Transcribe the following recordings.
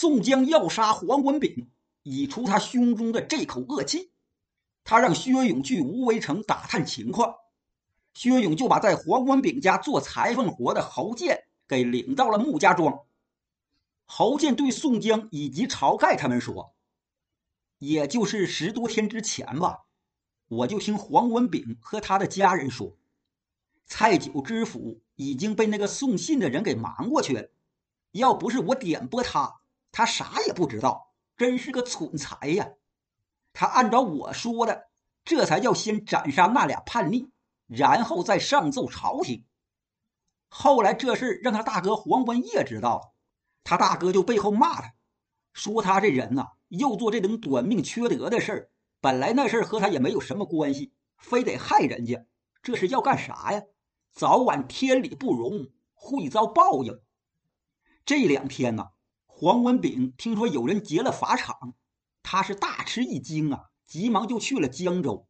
宋江要杀黄文炳，以除他胸中的这口恶气。他让薛勇去无为城打探情况，薛勇就把在黄文炳家做裁缝活的侯健给领到了穆家庄。侯健对宋江以及晁盖他们说：“也就是十多天之前吧，我就听黄文炳和他的家人说，蔡九知府已经被那个送信的人给瞒过去了。要不是我点拨他，他啥也不知道，真是个蠢材呀。”他按照我说的，这才叫先斩杀那俩叛逆，然后再上奏朝廷。后来这事让他大哥黄文业知道了，他大哥就背后骂他，说他这人呐，又做这等短命缺德的事儿。本来那事儿和他也没有什么关系，非得害人家，这是要干啥呀？早晚天理不容，会遭报应。这两天呢，黄文炳听说有人劫了法场。他是大吃一惊啊，急忙就去了江州。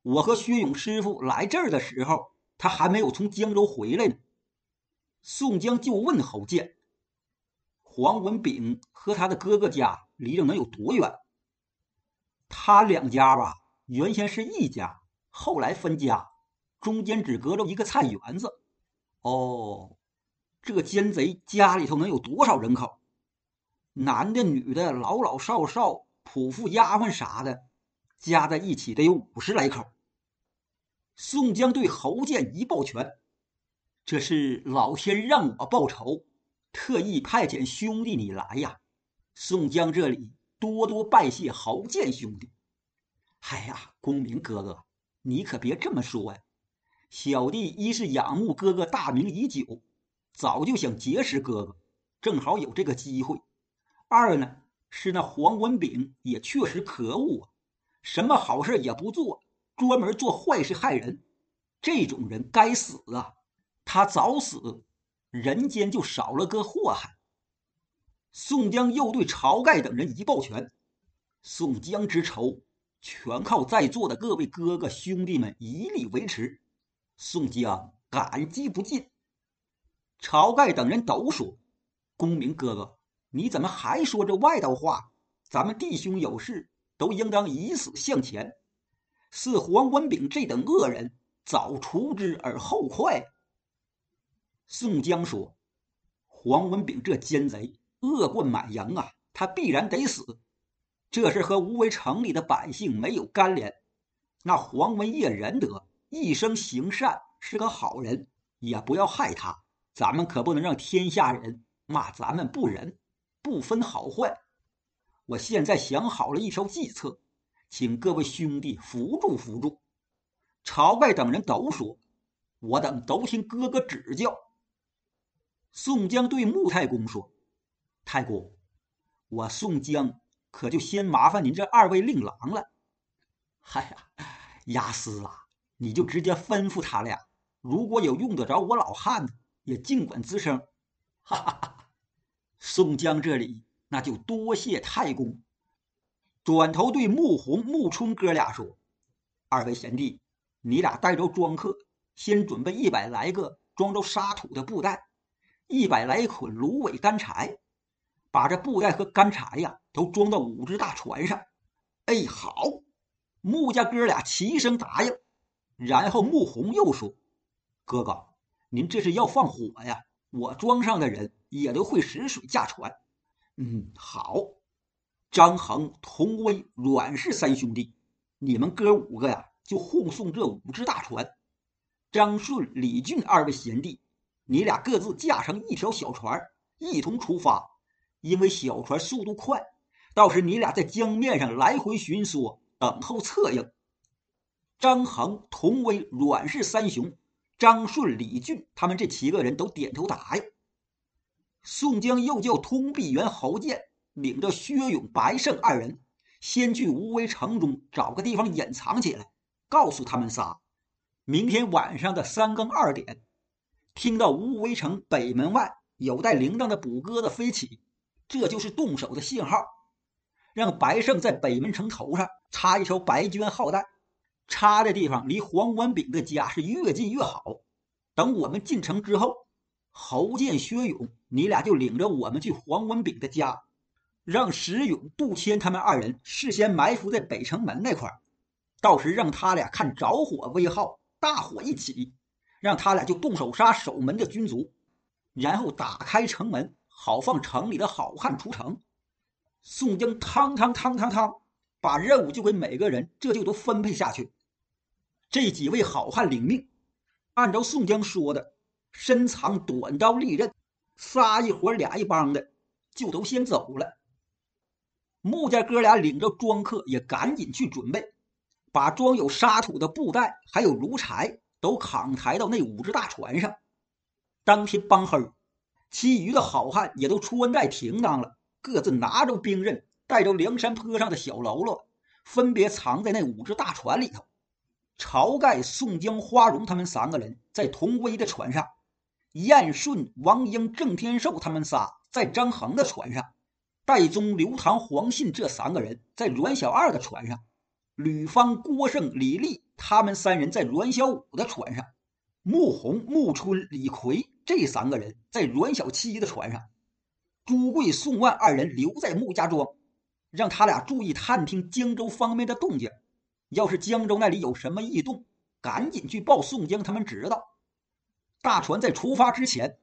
我和薛勇师傅来这儿的时候，他还没有从江州回来呢。宋江就问侯健：“黄文炳和他的哥哥家离着能有多远？”他两家吧，原先是一家，后来分家，中间只隔着一个菜园子。哦，这奸贼家里头能有多少人口？男的、女的，老老少少。仆妇、丫鬟啥的，加在一起得有五十来口。宋江对侯健一抱拳：“这是老天让我报仇，特意派遣兄弟你来呀。”宋江这里多多拜谢侯健兄弟。哎呀，公明哥哥，你可别这么说呀！小弟一是仰慕哥哥大名已久，早就想结识哥哥，正好有这个机会。二呢。是那黄文炳也确实可恶啊，什么好事也不做，专门做坏事害人。这种人该死啊！他早死，人间就少了个祸害。宋江又对晁盖等人一抱拳：“宋江之仇，全靠在座的各位哥哥兄弟们一力维持。宋江感激不尽。”晁盖等人都说：“公明哥哥。”你怎么还说这外道话？咱们弟兄有事，都应当以死向前。似黄文炳这等恶人，早除之而后快。宋江说：“黄文炳这奸贼，恶贯满盈啊，他必然得死。这事和无为城里的百姓没有干连。那黄文业仁德，一生行善，是个好人，也不要害他。咱们可不能让天下人骂咱们不仁。”不分好坏，我现在想好了一条计策，请各位兄弟扶助扶助。晁盖等人都说：“我等都听哥哥指教。”宋江对穆太公说：“太公，我宋江可就先麻烦您这二位令郎了。”“嗨呀，押司啊，你就直接吩咐他俩，如果有用得着我老汉的，也尽管吱声。”哈哈哈。宋江这里那就多谢太公，转头对穆弘、穆春哥俩说：“二位贤弟，你俩带着庄客，先准备一百来个装着沙土的布袋，一百来捆芦苇干柴，把这布袋和干柴呀都装到五只大船上。”哎，好！穆家哥俩齐声答应。然后穆弘又说：“哥哥，您这是要放火呀？我庄上的人。”也都会使水驾船，嗯，好。张衡、童威、阮氏三兄弟，你们哥五个呀，就护送这五只大船。张顺、李俊二位贤弟，你俩各自驾上一条小船，一同出发。因为小船速度快，到时你俩在江面上来回巡梭，等候策应。张衡、童威、阮氏三雄，张顺、李俊他们这七个人都点头答应。宋江又叫通臂猿侯健领着薛勇、白胜二人，先去无为城中找个地方隐藏起来，告诉他们仨，明天晚上的三更二点，听到无为城北门外有带铃铛的捕鸽子飞起，这就是动手的信号。让白胜在北门城头上插一条白绢号带，插的地方离黄文炳的家是越近越好。等我们进城之后。侯健、薛勇，你俩就领着我们去黄文炳的家，让石勇、杜迁他们二人事先埋伏在北城门那块儿，到时让他俩看着火为号，大火一起，让他俩就动手杀守门的军卒，然后打开城门，好放城里的好汉出城。宋江汤汤汤汤汤，把任务就给每个人，这就都分配下去。这几位好汉领命，按照宋江说的，深藏短刀利刃，仨一伙俩一帮的，就都先走了。木家哥俩领着庄客也赶紧去准备，把装有沙土的布袋还有炉柴都扛抬到那五只大船上。当天帮黑，其余的好汉也都穿戴停当了。各自拿着兵刃，带着梁山坡上的小喽啰，分别藏在那五只大船里头。晁盖、宋江、花荣他们三个人在同威的船上，燕顺、王英、郑天寿他们仨在张衡的船上，戴宗、刘唐、黄信这三个人在阮小二的船上，吕方、郭盛、李立他们三人在阮小五的船上，穆弘、穆春、李逵这三个人在阮小七的船上。朱贵、宋万二人留在穆家庄，让他俩注意探听江州方面的动静。要是江州那里有什么异动，赶紧去报宋江他们知道。大船在出发之前，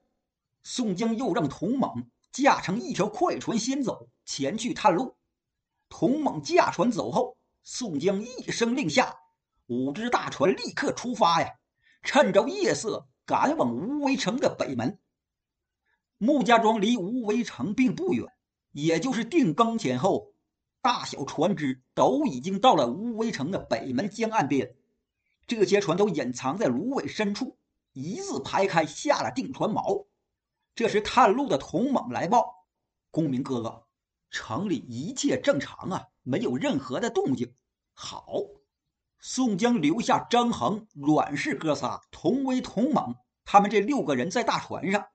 宋江又让童猛驾乘一条快船先走，前去探路。童猛驾船走后，宋江一声令下，五只大船立刻出发呀，趁着夜色赶往无为城的北门。穆家庄离无为城并不远，也就是定更前后，大小船只都已经到了无为城的北门江岸边。这些船都隐藏在芦苇深处，一字排开下了定船锚。这时探路的童猛来报：“公明哥哥，城里一切正常啊，没有任何的动静。”好，宋江留下张衡、阮氏哥仨，同为童猛，他们这六个人在大船上。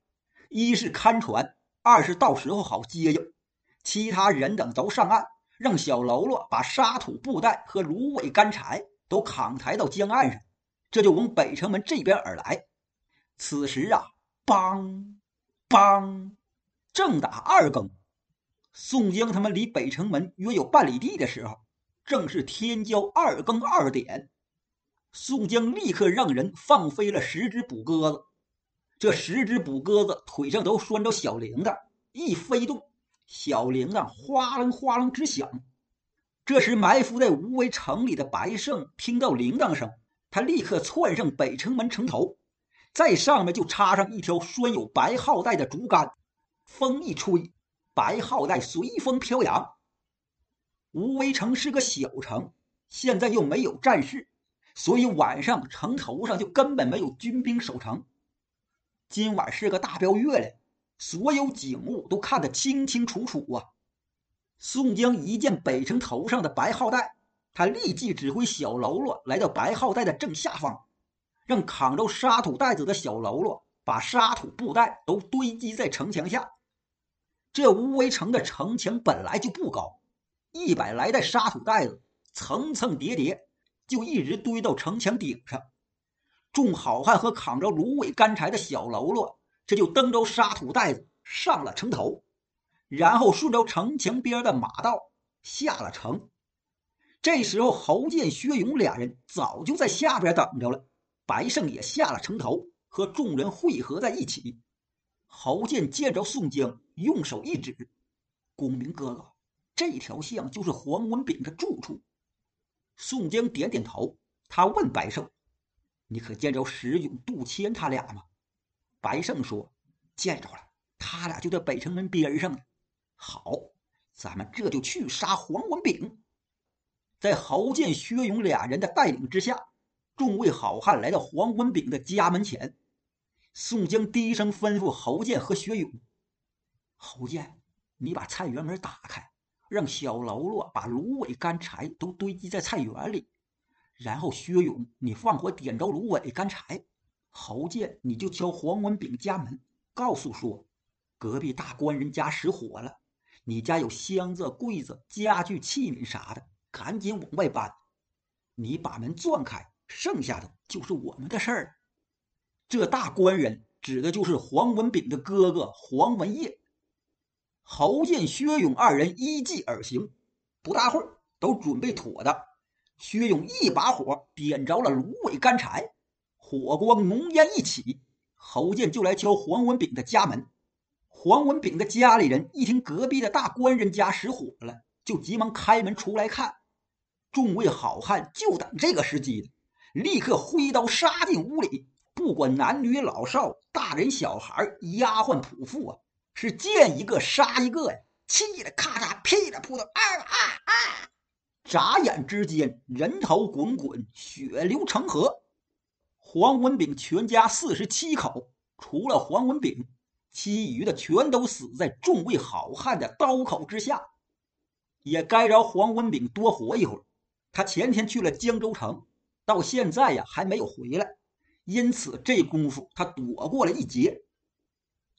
一是看船，二是到时候好接应。其他人等都上岸，让小喽啰把沙土布袋和芦苇干柴都扛抬到江岸上，这就往北城门这边而来。此时啊，梆梆，正打二更。宋江他们离北城门约有半里地的时候，正是天交二更二点。宋江立刻让人放飞了十只捕鸽子。这十只捕鸽子腿上都拴着小铃铛，一飞动，小铃铛哗楞哗楞直响。这时埋伏在无为城里的白胜听到铃铛声，他立刻窜上北城门城头，在上面就插上一条拴有白号带的竹竿，风一吹，白号带随风飘扬。无为城是个小城，现在又没有战事，所以晚上城头上就根本没有军兵守城。今晚是个大标月亮，所有景物都看得清清楚楚啊！宋江一见北城头上的白号带，他立即指挥小喽啰来到白号带的正下方，让扛着沙土袋子的小喽啰把沙土布袋都堆积在城墙下。这无为城的城墙本来就不高，一百来袋沙土袋子层层叠叠，就一直堆到城墙顶上。众好汉和扛着芦苇干柴的小喽啰，这就蹬着沙土袋子上了城头，然后顺着城墙边的马道下了城。这时候，侯健、薛勇俩人早就在下边等着了。白胜也下了城头，和众人汇合在一起。侯健见着宋江，用手一指：“公明哥哥，这条巷就是黄文炳的住处。”宋江点点头，他问白胜。你可见着石勇、杜迁他俩吗？白胜说：“见着了，他俩就在北城门边上呢。”好，咱们这就去杀黄文炳。在侯健、薛勇俩人的带领之下，众位好汉来到黄文炳的家门前。宋江低声吩咐侯健和薛勇：“侯健，你把菜园门打开，让小喽啰把芦苇干柴都堆积在菜园里。”然后，薛勇，你放火点着芦苇干柴；侯健，你就敲黄文炳家门，告诉说，隔壁大官人家失火了，你家有箱子、柜子、家具、器皿啥的，赶紧往外搬。你把门撞开，剩下的就是我们的事儿。这大官人指的就是黄文炳的哥哥黄文业。侯建、薛勇二人依计而行，不大会儿都准备妥当。薛勇一把火点着了芦苇干柴，火光浓烟一起，侯建就来敲黄文炳的家门。黄文炳的家里人一听隔壁的大官人家失火了，就急忙开门出来看。众位好汉就等这个时机了立刻挥刀杀进屋里，不管男女老少、大人小孩、丫鬟仆妇啊，是见一个杀一个呀！气得咔嚓噼里扑通，啊啊啊！眨眼之间，人头滚滚，血流成河。黄文炳全家四十七口，除了黄文炳，其余的全都死在众位好汉的刀口之下。也该着黄文炳多活一会儿。他前天去了江州城，到现在呀还没有回来，因此这功夫他躲过了一劫。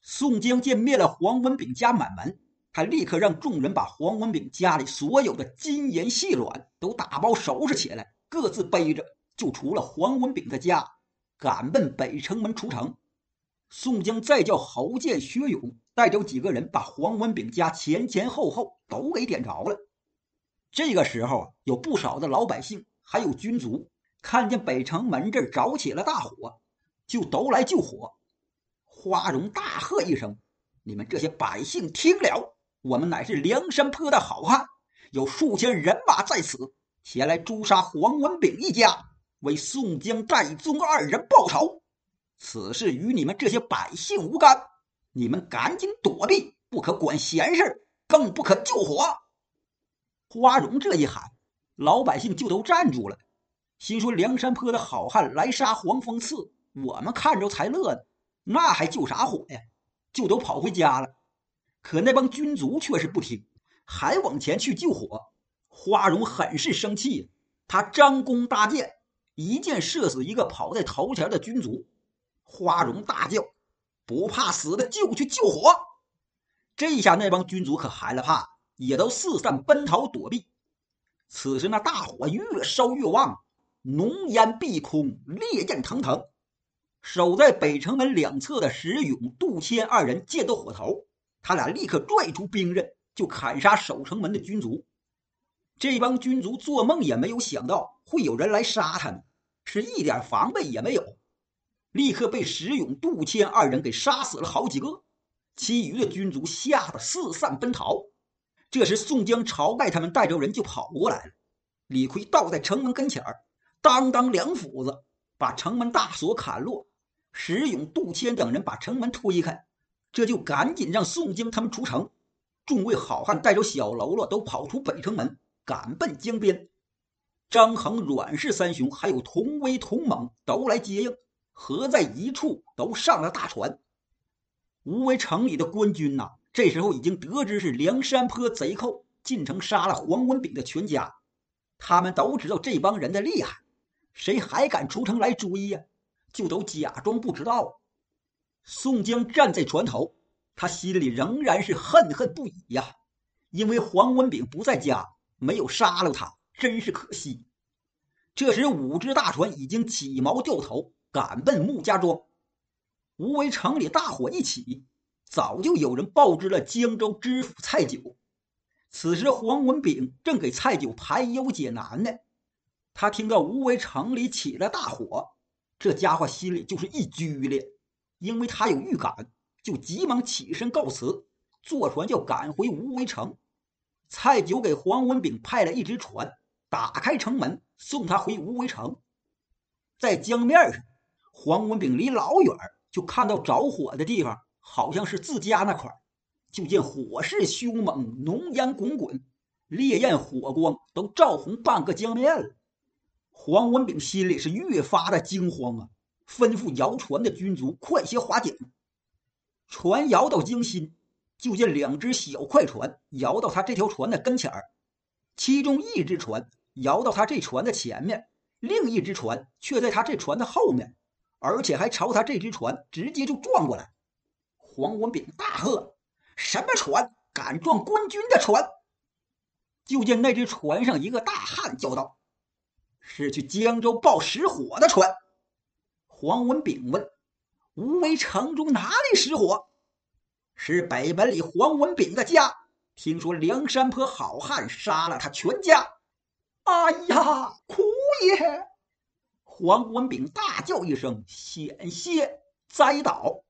宋江见灭了黄文炳家满门，他立刻让众人把黄文炳家里所有的金银细软都打包收拾起来，各自背着就出了黄文炳的家，赶奔北城门出城。宋江再叫侯健、薛勇带着几个人，把黄文炳家前前后后都给点着了。这个时候啊，有不少的老百姓，还有军卒，看见北城门这儿着起了大火，就都来救火。花荣大喝一声：“你们这些百姓听了！我们乃是梁山坡的好汉，有数千人马在此，前来诛杀黄文炳一家，为宋江、戴宗二人报仇。此事与你们这些百姓无干，你们赶紧躲避，不可管闲事，更不可救火。”花荣这一喊，老百姓就都站住了，心说：“梁山坡的好汉来杀黄蜂刺，我们看着才乐呢，那还救啥火呀？”就都跑回家了。可那帮军卒却是不听，还往前去救火。花荣很是生气，他张弓搭箭，一箭射死一个跑在头前的军卒。花荣大叫：“不怕死的就去救火！”这下那帮军卒可害了怕。也都四散奔逃躲避。此时那大火越烧越旺，浓烟蔽空，烈焰腾腾。守在北城门两侧的石勇、杜迁二人见到火头，他俩立刻拽出兵刃，就砍杀守城门的军卒。这帮军卒做梦也没有想到会有人来杀他们，是一点防备也没有，立刻被石勇、杜迁二人给杀死了好几个。其余的军卒吓得四散奔逃。这时，宋江、晁盖他们带着人就跑过来了。李逵倒在城门跟前儿，当当两斧子把城门大锁砍落。石勇、杜迁等人把城门推开，这就赶紧让宋江他们出城。众位好汉带着小喽啰都跑出北城门，赶奔江边。张衡、阮氏三雄还有童威、童猛都来接应，合在一处，都上了大船。无为城里的官军呐。这时候已经得知是梁山坡贼寇进城杀了黄文炳的全家，他们都知道这帮人的厉害，谁还敢出城来追呀？就都假装不知道。宋江站在船头，他心里仍然是恨恨不已呀，因为黄文炳不在家，没有杀了他，真是可惜。这时五只大船已经起锚掉头，赶奔穆家庄。无为城里大火一起。早就有人报知了江州知府蔡九，此时黄文炳正给蔡九排忧解难呢。他听到无为城里起了大火，这家伙心里就是一剧烈，因为他有预感，就急忙起身告辞，坐船就赶回无为城。蔡九给黄文炳派了一只船，打开城门送他回无为城。在江面上，黄文炳离老远就看到着火的地方。好像是自家那块就见火势凶猛，浓烟滚滚，烈焰火光都照红半个江面了。黄文炳心里是越发的惊慌啊，吩咐摇船的军卒快些划桨。船摇到江心，就见两只小快船摇到他这条船的跟前儿，其中一只船摇到他这船的前面，另一只船却在他这船的后面，而且还朝他这只船直接就撞过来。黄文炳大喝：“什么船敢撞官军的船？”就见那只船上一个大汉叫道：“是去江州报失火的船。”黄文炳问：“无为城中哪里失火？”是北门里黄文炳的家。听说梁山坡好汉杀了他全家。哎呀，苦也！黄文炳大叫一声，险些栽倒。